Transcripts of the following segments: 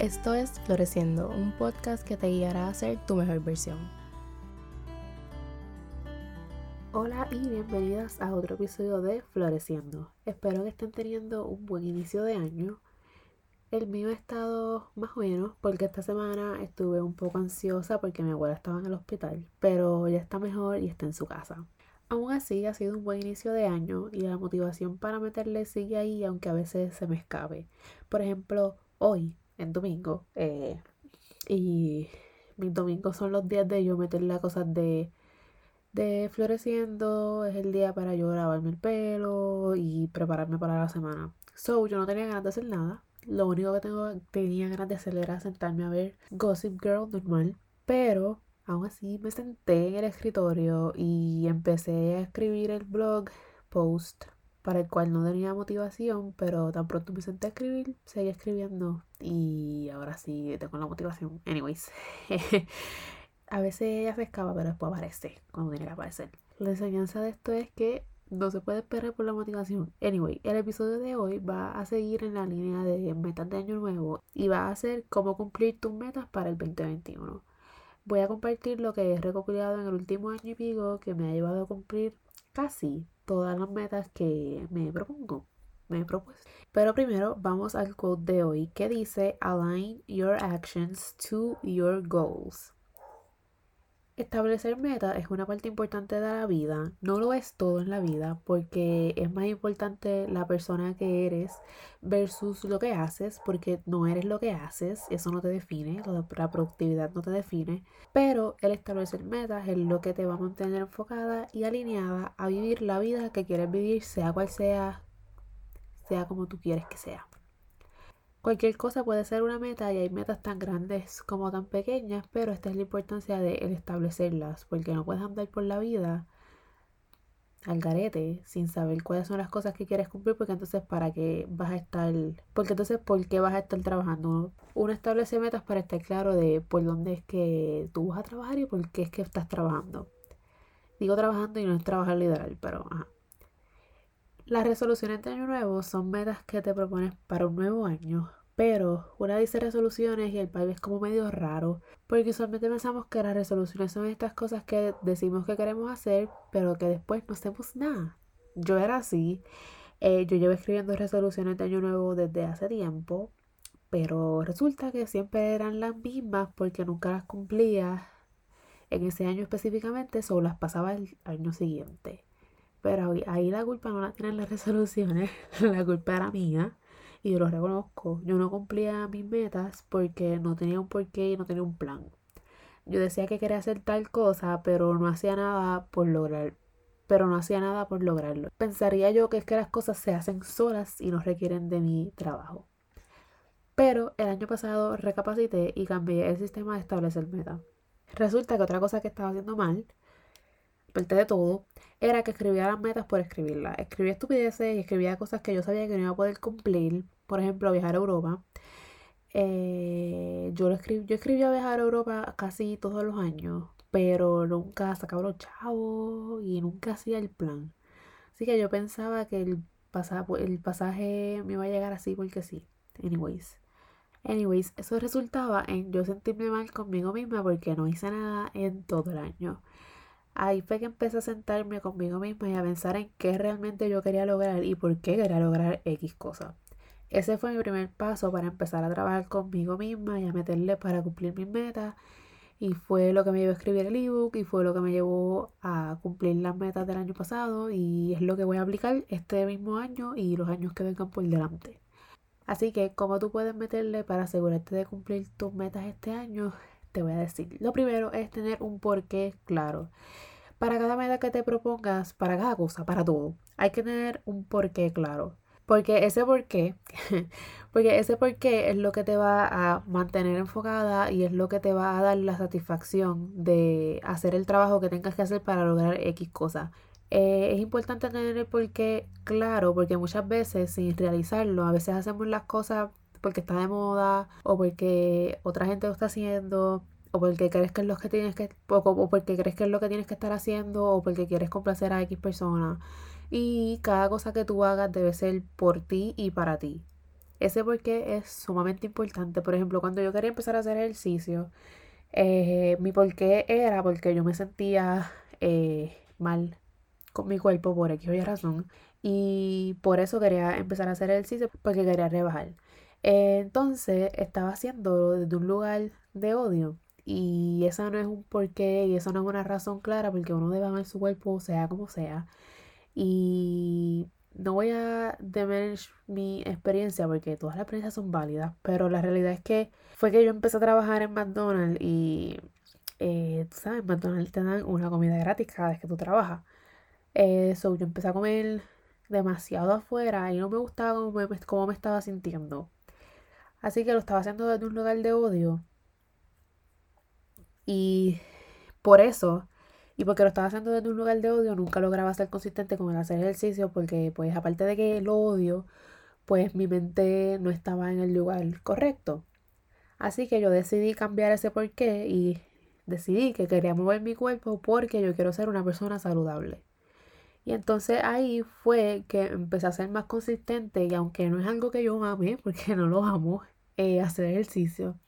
Esto es Floreciendo, un podcast que te guiará a ser tu mejor versión. Hola y bienvenidas a otro episodio de Floreciendo. Espero que estén teniendo un buen inicio de año. El mío ha estado más o menos porque esta semana estuve un poco ansiosa porque mi abuela estaba en el hospital, pero ya está mejor y está en su casa. Aún así ha sido un buen inicio de año y la motivación para meterle sigue ahí aunque a veces se me escape. Por ejemplo, hoy, en domingo, eh, y mis domingos son los días de yo meterle a cosas de, de floreciendo, es el día para yo lavarme el pelo y prepararme para la semana. So, yo no tenía ganas de hacer nada. Lo único que tengo, tenía ganas de hacer era sentarme a ver Gossip Girl normal. Pero Aún así me senté en el escritorio y empecé a escribir el blog post para el cual no tenía motivación, pero tan pronto me senté a escribir, seguí escribiendo y ahora sí tengo la motivación. Anyways, a veces ya se escapa, pero después aparece cuando tiene que aparecer. La enseñanza de esto es que no se puede esperar por la motivación. Anyway, el episodio de hoy va a seguir en la línea de metas de año nuevo y va a ser cómo cumplir tus metas para el 2021 voy a compartir lo que he recopilado en el último año y pico que me ha llevado a cumplir casi todas las metas que me propongo. Me. Pero primero vamos al quote de hoy que dice Align your actions to your goals. Establecer metas es una parte importante de la vida. No lo es todo en la vida porque es más importante la persona que eres versus lo que haces porque no eres lo que haces. Eso no te define. La productividad no te define. Pero el establecer metas es lo que te va a mantener enfocada y alineada a vivir la vida que quieres vivir, sea cual sea, sea como tú quieres que sea. Cualquier cosa puede ser una meta y hay metas tan grandes como tan pequeñas, pero esta es la importancia de establecerlas, porque no puedes andar por la vida al garete sin saber cuáles son las cosas que quieres cumplir, porque entonces para qué vas a estar, porque entonces por qué vas a estar trabajando. Uno establece metas para estar claro de por dónde es que tú vas a trabajar y por qué es que estás trabajando. Digo trabajando y no es trabajar literal, pero ajá. Las resoluciones de año nuevo son metas que te propones para un nuevo año, pero una dice resoluciones y el país es como medio raro, porque usualmente pensamos que las resoluciones son estas cosas que decimos que queremos hacer, pero que después no hacemos nada. Yo era así, eh, yo llevo escribiendo resoluciones de año nuevo desde hace tiempo, pero resulta que siempre eran las mismas porque nunca las cumplía en ese año específicamente, solo las pasaba el año siguiente. Pero ahí la culpa no la tienen las resoluciones, la culpa era mía y yo lo reconozco. Yo no cumplía mis metas porque no tenía un porqué y no tenía un plan. Yo decía que quería hacer tal cosa, pero no hacía nada por lograr, pero no hacía nada por lograrlo. Pensaría yo que es que las cosas se hacen solas y no requieren de mi trabajo. Pero el año pasado recapacité y cambié el sistema de establecer metas. Resulta que otra cosa que estaba haciendo mal parte de todo, era que escribía las metas por escribirlas. Escribía estupideces y escribía cosas que yo sabía que no iba a poder cumplir. Por ejemplo, viajar a Europa. Eh, yo, lo escribí, yo escribía viajar a Europa casi todos los años, pero nunca sacaba los chavos y nunca hacía el plan. Así que yo pensaba que el, pasaje, el pasaje me iba a llegar así porque sí. Anyways. Anyways, eso resultaba en yo sentirme mal conmigo misma porque no hice nada en todo el año. Ahí fue que empecé a sentarme conmigo misma y a pensar en qué realmente yo quería lograr y por qué quería lograr X cosa. Ese fue mi primer paso para empezar a trabajar conmigo misma y a meterle para cumplir mis metas. Y fue lo que me llevó a escribir el ebook y fue lo que me llevó a cumplir las metas del año pasado y es lo que voy a aplicar este mismo año y los años que vengan por delante. Así que, ¿cómo tú puedes meterle para asegurarte de cumplir tus metas este año? Te voy a decir. Lo primero es tener un porqué claro. Para cada meta que te propongas, para cada cosa, para todo, hay que tener un porqué claro. Porque ese porqué, porque ese porqué es lo que te va a mantener enfocada y es lo que te va a dar la satisfacción de hacer el trabajo que tengas que hacer para lograr X cosa. Eh, es importante tener el porqué claro porque muchas veces sin realizarlo, a veces hacemos las cosas porque está de moda o porque otra gente lo está haciendo o porque crees que es lo que tienes que o, porque crees que es lo que tienes que estar haciendo o porque quieres complacer a X persona y cada cosa que tú hagas debe ser por ti y para ti Ese porqué es sumamente importante. Por ejemplo, cuando yo quería empezar a hacer ejercicio, eh, mi porqué era porque yo me sentía eh, mal con mi cuerpo por X o razón. Y por eso quería empezar a hacer ejercicio porque quería rebajar. Entonces estaba haciendo desde un lugar de odio. Y esa no es un porqué y eso no es una razón clara porque uno debe amar su cuerpo, sea como sea. Y no voy a demerir mi experiencia porque todas las experiencias son válidas, pero la realidad es que fue que yo empecé a trabajar en McDonald's y, eh, tú sabes, McDonald's te dan una comida gratis cada vez que tú trabajas. Eso, yo empecé a comer demasiado afuera y no me gustaba cómo me, cómo me estaba sintiendo. Así que lo estaba haciendo desde un lugar de odio. Y por eso y porque lo estaba haciendo desde un lugar de odio, nunca lograba ser consistente con el hacer ejercicio porque pues aparte de que lo odio, pues mi mente no estaba en el lugar correcto. Así que yo decidí cambiar ese porqué y decidí que quería mover mi cuerpo porque yo quiero ser una persona saludable. Y entonces ahí fue que empecé a ser más consistente y aunque no es algo que yo ame, porque no lo amo, eh, hacer ejercicio,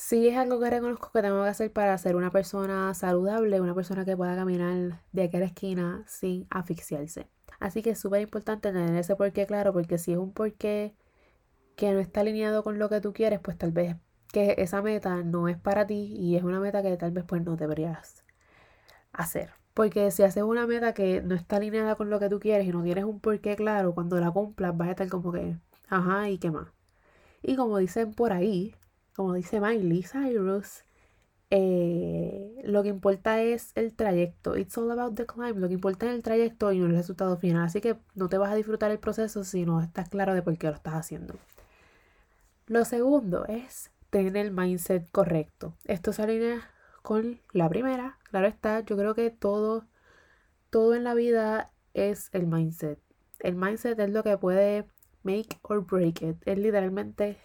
Sí es algo que reconozco que tengo que hacer para ser una persona saludable, una persona que pueda caminar de aquí esquina sin asfixiarse. Así que es súper importante tener ese porqué claro, porque si es un porqué que no está alineado con lo que tú quieres, pues tal vez que esa meta no es para ti y es una meta que tal vez pues no deberías hacer. Porque si haces una meta que no está alineada con lo que tú quieres y no tienes un porqué claro, cuando la cumplas vas a estar como que, ajá, ¿y qué más? Y como dicen por ahí, como dice Miley Cyrus, eh, lo que importa es el trayecto. It's all about the climb. Lo que importa es el trayecto y no el resultado final. Así que no te vas a disfrutar el proceso si no estás claro de por qué lo estás haciendo. Lo segundo es tener el mindset correcto. Esto se alinea con la primera. Claro está, yo creo que todo, todo en la vida es el mindset. El mindset es lo que puede make or break it. Es literalmente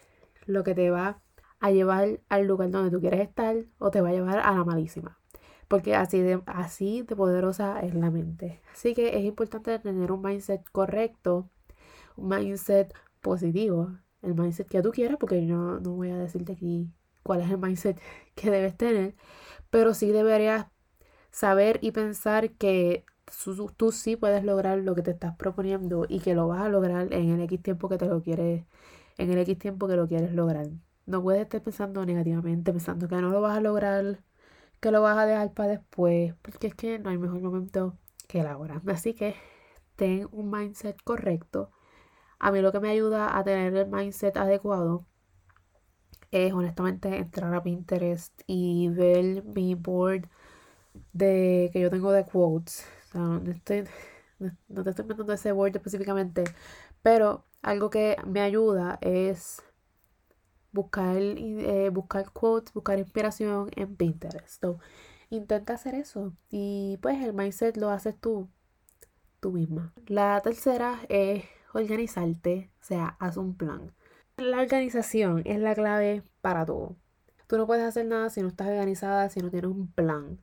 lo que te va a llevar al lugar donde tú quieres estar o te va a llevar a la malísima. Porque así de, así de poderosa es la mente. Así que es importante tener un mindset correcto, un mindset positivo, el mindset que tú quieras, porque yo no voy a decirte aquí cuál es el mindset que debes tener, pero sí deberías saber y pensar que tú, sí puedes lograr lo que te estás proponiendo y que lo vas a lograr en el X tiempo que te lo quieres, en el X tiempo que lo quieres lograr. No puedes estar pensando negativamente, pensando que no lo vas a lograr, que lo vas a dejar para después, porque es que no hay mejor momento que la hora. Así que ten un mindset correcto. A mí lo que me ayuda a tener el mindset adecuado es honestamente entrar a Pinterest y ver mi board de que yo tengo de quotes. No, estoy, no te estoy metiendo ese board específicamente, pero algo que me ayuda es buscar, eh, buscar quotes, buscar inspiración en Pinterest. intenta hacer eso y pues el mindset lo haces tú, tú misma. La tercera es organizarte, o sea, haz un plan. La organización es la clave para todo. Tú no puedes hacer nada si no estás organizada, si no tienes un plan.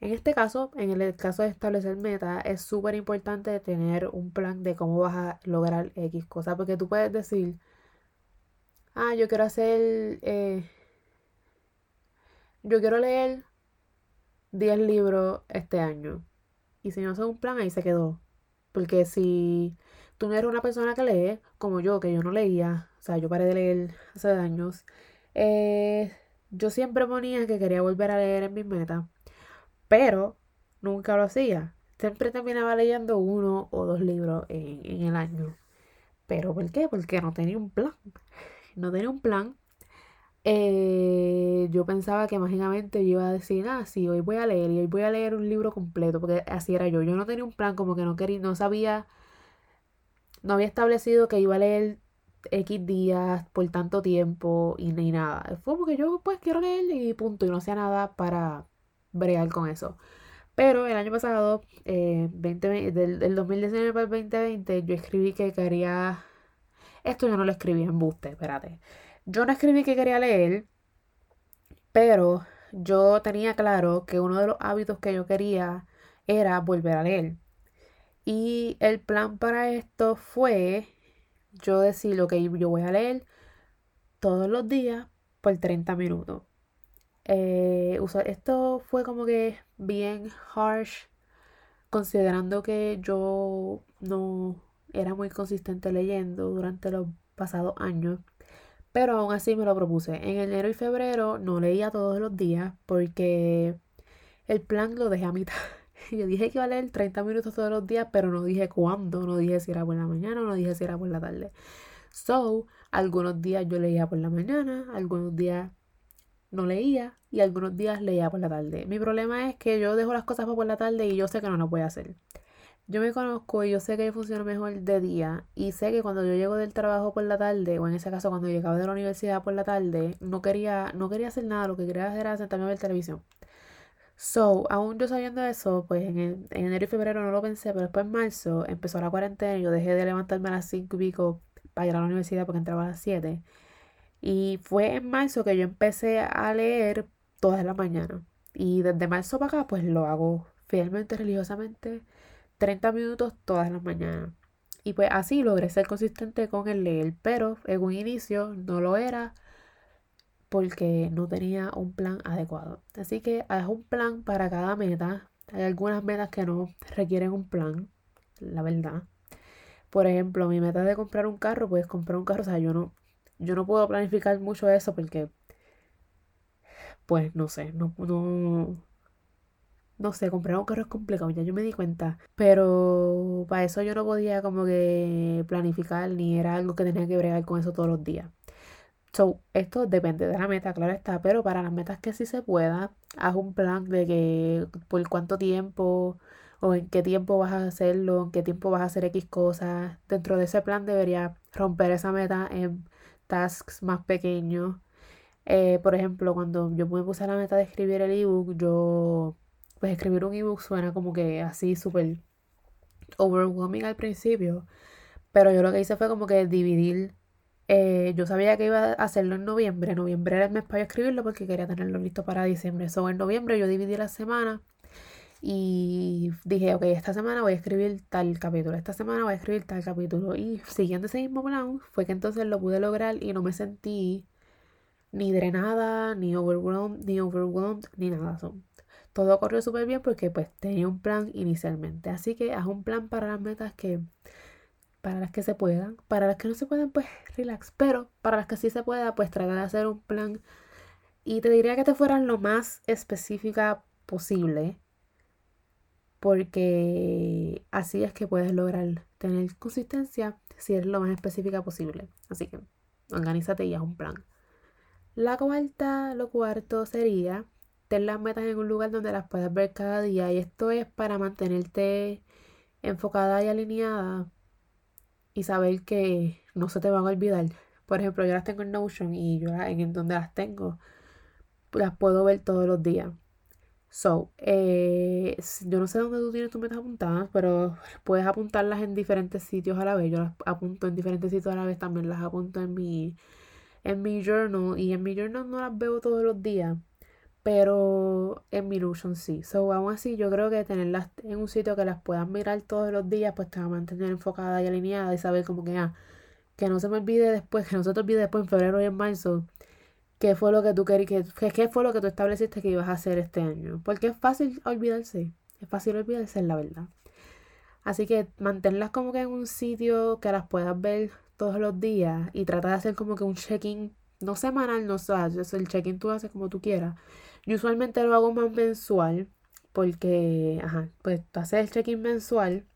En este caso, en el caso de establecer metas, es súper importante tener un plan de cómo vas a lograr X cosa, porque tú puedes decir, ah, yo quiero hacer, eh, yo quiero leer 10 libros este año. Y si no haces un plan, ahí se quedó. Porque si tú no eres una persona que lee, como yo, que yo no leía, o sea, yo paré de leer hace años, eh, yo siempre ponía que quería volver a leer en mis metas, pero nunca lo hacía. Siempre terminaba leyendo uno o dos libros en, en el año. ¿Pero por qué? Porque no tenía un plan no tenía un plan, eh, yo pensaba que mágicamente yo iba a decir, ah, sí, hoy voy a leer y hoy voy a leer un libro completo, porque así era yo. Yo no tenía un plan, como que no quería, no sabía, no había establecido que iba a leer X días por tanto tiempo y ni nada. Fue porque yo pues quiero leer y punto, y no hacía nada para bregar con eso. Pero el año pasado, eh, del, del 2019 para el 2020, yo escribí que quería esto yo no lo escribí en buste, espérate. Yo no escribí que quería leer, pero yo tenía claro que uno de los hábitos que yo quería era volver a leer. Y el plan para esto fue yo decir, ok, yo voy a leer todos los días por 30 minutos. Eh, esto fue como que bien harsh, considerando que yo no era muy consistente leyendo durante los pasados años. Pero aún así me lo propuse. En enero y febrero no leía todos los días porque el plan lo dejé a mitad. Yo dije que iba a leer 30 minutos todos los días, pero no dije cuándo, no dije si era por la mañana o no dije si era por la tarde. So, algunos días yo leía por la mañana, algunos días no leía y algunos días leía por la tarde. Mi problema es que yo dejo las cosas por la tarde y yo sé que no lo voy a hacer. Yo me conozco y yo sé que funciona mejor de día y sé que cuando yo llego del trabajo por la tarde o en ese caso cuando llegaba de la universidad por la tarde no quería no quería hacer nada, lo que quería hacer era sentarme a ver televisión. So, aún yo sabiendo eso, pues en, enero y febrero no lo pensé, pero después en marzo empezó la cuarentena y yo dejé de levantarme a las 5 y pico para ir a la universidad porque entraba a las 7. Y fue en marzo que yo empecé a leer todas las mañanas. Y desde marzo para acá, pues lo hago fielmente, religiosamente 30 minutos todas las mañanas. Y pues así logré ser consistente con el leer, pero en un inicio no lo era porque no tenía un plan adecuado. Así que haz un plan para cada meta. Hay algunas metas que no requieren un plan, la verdad. Por ejemplo, mi meta de comprar un carro, pues comprar un carro, o sea, yo no, yo no puedo planificar mucho eso porque, pues no sé, no, no, no sé, comprar un carro es complicado, ya yo me di cuenta. Pero para eso yo no podía como que planificar ni era algo que tenía que bregar con eso todos los días. So, esto depende de la meta, claro está, pero para las metas que sí se pueda, haz un plan de que por cuánto tiempo o en qué tiempo vas a hacerlo, en qué tiempo vas a hacer X cosas. Dentro de ese plan debería romper esa meta en tasks más pequeños. Eh, por ejemplo, cuando yo me puse la meta de escribir el ebook, yo pues escribir un ebook suena como que así súper overwhelming al principio. Pero yo lo que hice fue como que dividir. Eh, yo sabía que iba a hacerlo en noviembre. Noviembre era el mes para escribirlo porque quería tenerlo listo para diciembre. So, en noviembre yo dividí la semana y dije, ok, esta semana voy a escribir tal capítulo, esta semana voy a escribir tal capítulo. Y siguiendo ese mismo plan, fue que entonces lo pude lograr y no me sentí ni drenada, ni overwhelmed, ni overwhelmed, ni nada. Son todo corrió súper bien porque pues tenía un plan inicialmente. Así que haz un plan para las metas que, para las que se puedan. Para las que no se pueden, pues relax. Pero para las que sí se pueda, pues trata de hacer un plan. Y te diría que te fueran lo más específica posible. Porque así es que puedes lograr tener consistencia si eres lo más específica posible. Así que organízate y haz un plan. La cuarta, lo cuarto sería ten las metas en un lugar donde las puedas ver cada día y esto es para mantenerte enfocada y alineada y saber que no se te van a olvidar. Por ejemplo, yo las tengo en Notion y yo en donde las tengo las puedo ver todos los días. So, eh, yo no sé dónde tú tienes tus metas apuntadas, pero puedes apuntarlas en diferentes sitios a la vez. Yo las apunto en diferentes sitios a la vez, también las apunto en mi, en mi journal y en mi journal no las veo todos los días pero en mi Notion sí. So, aún así, yo creo que tenerlas en un sitio que las puedas mirar todos los días, pues te va a mantener enfocada y alineada y saber como que, ah, que no se me olvide después, que no se te olvide después en febrero y en marzo, qué fue lo que tú querías, que, qué fue lo que tú estableciste que ibas a hacer este año. Porque es fácil olvidarse, es fácil olvidarse, la verdad. Así que manténlas como que en un sitio que las puedas ver todos los días y trata de hacer como que un check-in, no semanal, no sabes, el check-in tú haces como tú quieras yo usualmente lo hago más mensual porque, ajá, pues tú haces el check-in mensual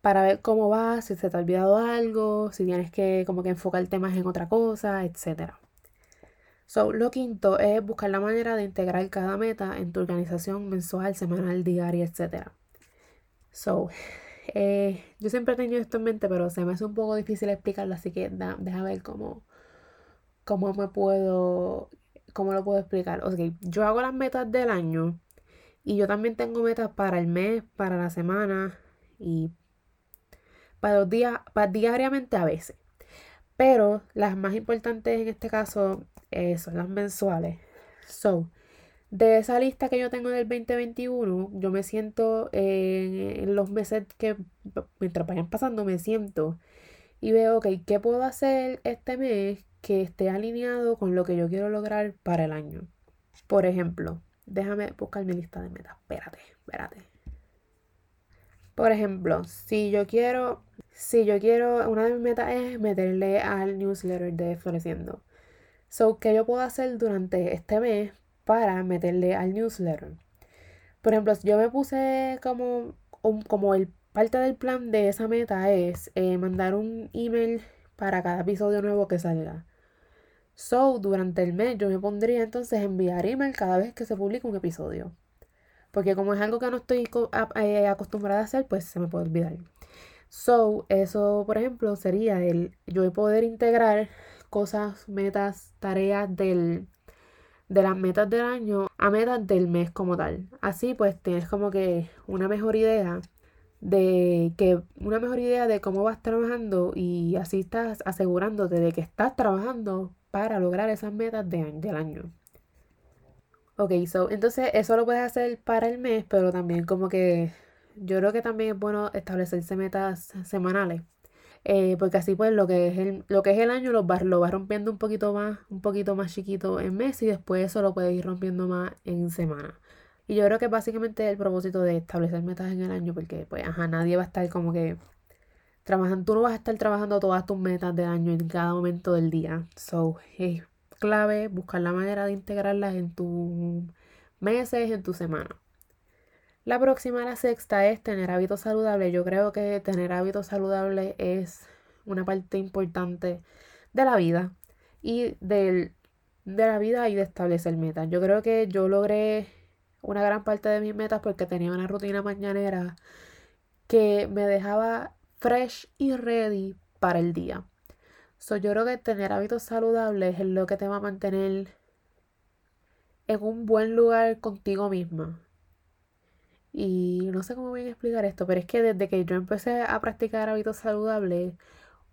para ver cómo va, si se te ha olvidado algo, si tienes que como que enfocar temas en otra cosa, etc. So, lo quinto es buscar la manera de integrar cada meta en tu organización mensual, semanal, diaria, etc. So, eh, yo siempre he tenido esto en mente, pero se me hace un poco difícil explicarlo, así que da, deja ver cómo, cómo me puedo ¿cómo lo puedo explicar? Ok, yo hago las metas del año y yo también tengo metas para el mes, para la semana y para los días, para diariamente a veces. Pero las más importantes en este caso eh, son las mensuales. So, de esa lista que yo tengo del 2021, yo me siento en los meses que mientras vayan pasando, me siento y veo, ok, ¿qué puedo hacer este mes que esté alineado con lo que yo quiero lograr para el año? Por ejemplo, déjame buscar mi lista de metas. Espérate, espérate. Por ejemplo, si yo quiero, si yo quiero, una de mis metas es meterle al newsletter de Floreciendo. So, ¿qué yo puedo hacer durante este mes para meterle al newsletter? Por ejemplo, yo me puse como, como el parte del plan de esa meta es eh, mandar un email para cada episodio nuevo que salga. So, durante el mes yo me pondría entonces enviar email cada vez que se publique un episodio. Porque como es algo que no estoy eh, acostumbrada a hacer, pues se me puede olvidar. So, eso, por ejemplo, sería el yo poder integrar cosas, metas, tareas del, de las metas del año a metas del mes como tal. Así pues tienes como que una mejor idea de que una mejor idea de cómo vas trabajando y así estás asegurándote de que estás trabajando para lograr esas metas de, del año. Ok, so, entonces eso lo puedes hacer para el mes, pero también como que yo creo que también es bueno establecerse metas semanales. Eh, porque así pues lo que es el, lo que es el año lo vas, lo vas rompiendo un poquito más, un poquito más chiquito en mes y después eso lo puedes ir rompiendo más en semana. Y yo creo que básicamente el propósito de establecer metas en el año, porque pues ajá, nadie va a estar como que trabajando, tú no vas a estar trabajando todas tus metas del año en cada momento del día. So, hey, clave buscar la manera de integrarlas en tus meses, en tu semana. La próxima, la sexta, es tener hábitos saludables. Yo creo que tener hábitos saludables es una parte importante de la vida y de la vida y de establecer metas. Yo creo que yo logré una gran parte de mis metas porque tenía una rutina mañanera que me dejaba fresh y ready para el día. So, yo creo que tener hábitos saludables es lo que te va a mantener en un buen lugar contigo misma. Y no sé cómo voy a explicar esto, pero es que desde que yo empecé a practicar hábitos saludables,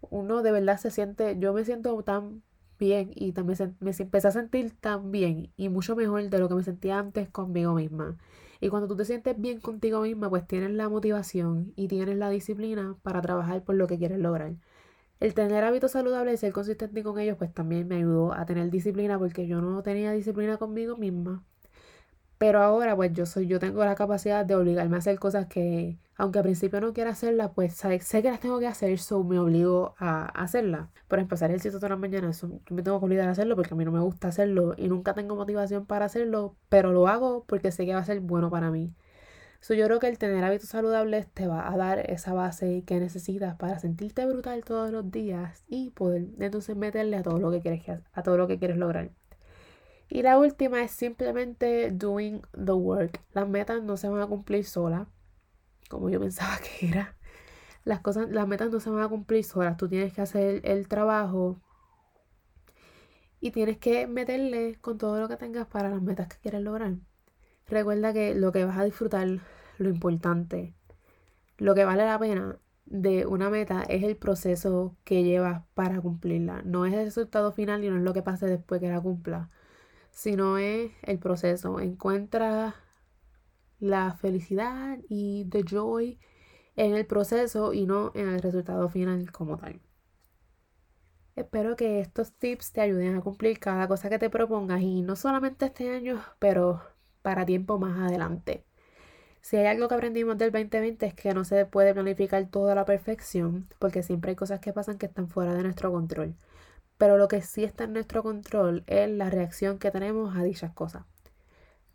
uno de verdad se siente, yo me siento tan bien y también me empecé a sentir tan bien y mucho mejor de lo que me sentía antes conmigo misma. Y cuando tú te sientes bien contigo misma, pues tienes la motivación y tienes la disciplina para trabajar por lo que quieres lograr. El tener hábitos saludables y ser consistente con ellos, pues también me ayudó a tener disciplina porque yo no tenía disciplina conmigo misma. Pero ahora, pues yo soy, yo tengo la capacidad de obligarme a hacer cosas que, aunque al principio no quiera hacerlas, pues sé, que las tengo que hacer, so me obligo a hacerlas. Por empezar el sitio todas las mañanas, yo me tengo que olvidar a hacerlo porque a mí no me gusta hacerlo y nunca tengo motivación para hacerlo, pero lo hago porque sé que va a ser bueno para mí. So, yo creo que el tener hábitos saludables te va a dar esa base que necesitas para sentirte brutal todos los días y poder entonces meterle a todo lo que quieres, a todo lo que quieres lograr. Y la última es simplemente doing the work. Las metas no se van a cumplir solas, como yo pensaba que era. Las cosas, las metas no se van a cumplir solas. Tú tienes que hacer el trabajo y tienes que meterle con todo lo que tengas para las metas que quieres lograr. Recuerda que lo que vas a disfrutar, lo importante, lo que vale la pena de una meta es el proceso que llevas para cumplirla. No es el resultado final y no es lo que pase después que la cumpla, sino es el proceso. Encuentra la felicidad y the joy en el proceso y no en el resultado final como tal. Espero que estos tips te ayuden a cumplir cada cosa que te propongas y no solamente este año, pero para tiempo más adelante. Si hay algo que aprendimos del 2020 es que no se puede planificar todo a la perfección, porque siempre hay cosas que pasan que están fuera de nuestro control. Pero lo que sí está en nuestro control es la reacción que tenemos a dichas cosas.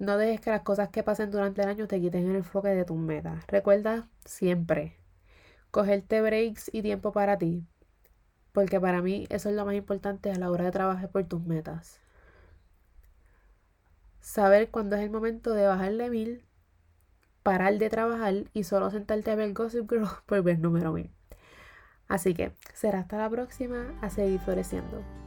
No dejes que las cosas que pasen durante el año te quiten el enfoque de tus metas. Recuerda siempre cogerte breaks y tiempo para ti, porque para mí eso es lo más importante a la hora de trabajar por tus metas saber cuándo es el momento de bajarle mil, parar de trabajar y solo sentarte a ver Gossip Girl por ver número mil. Así que será hasta la próxima a seguir floreciendo.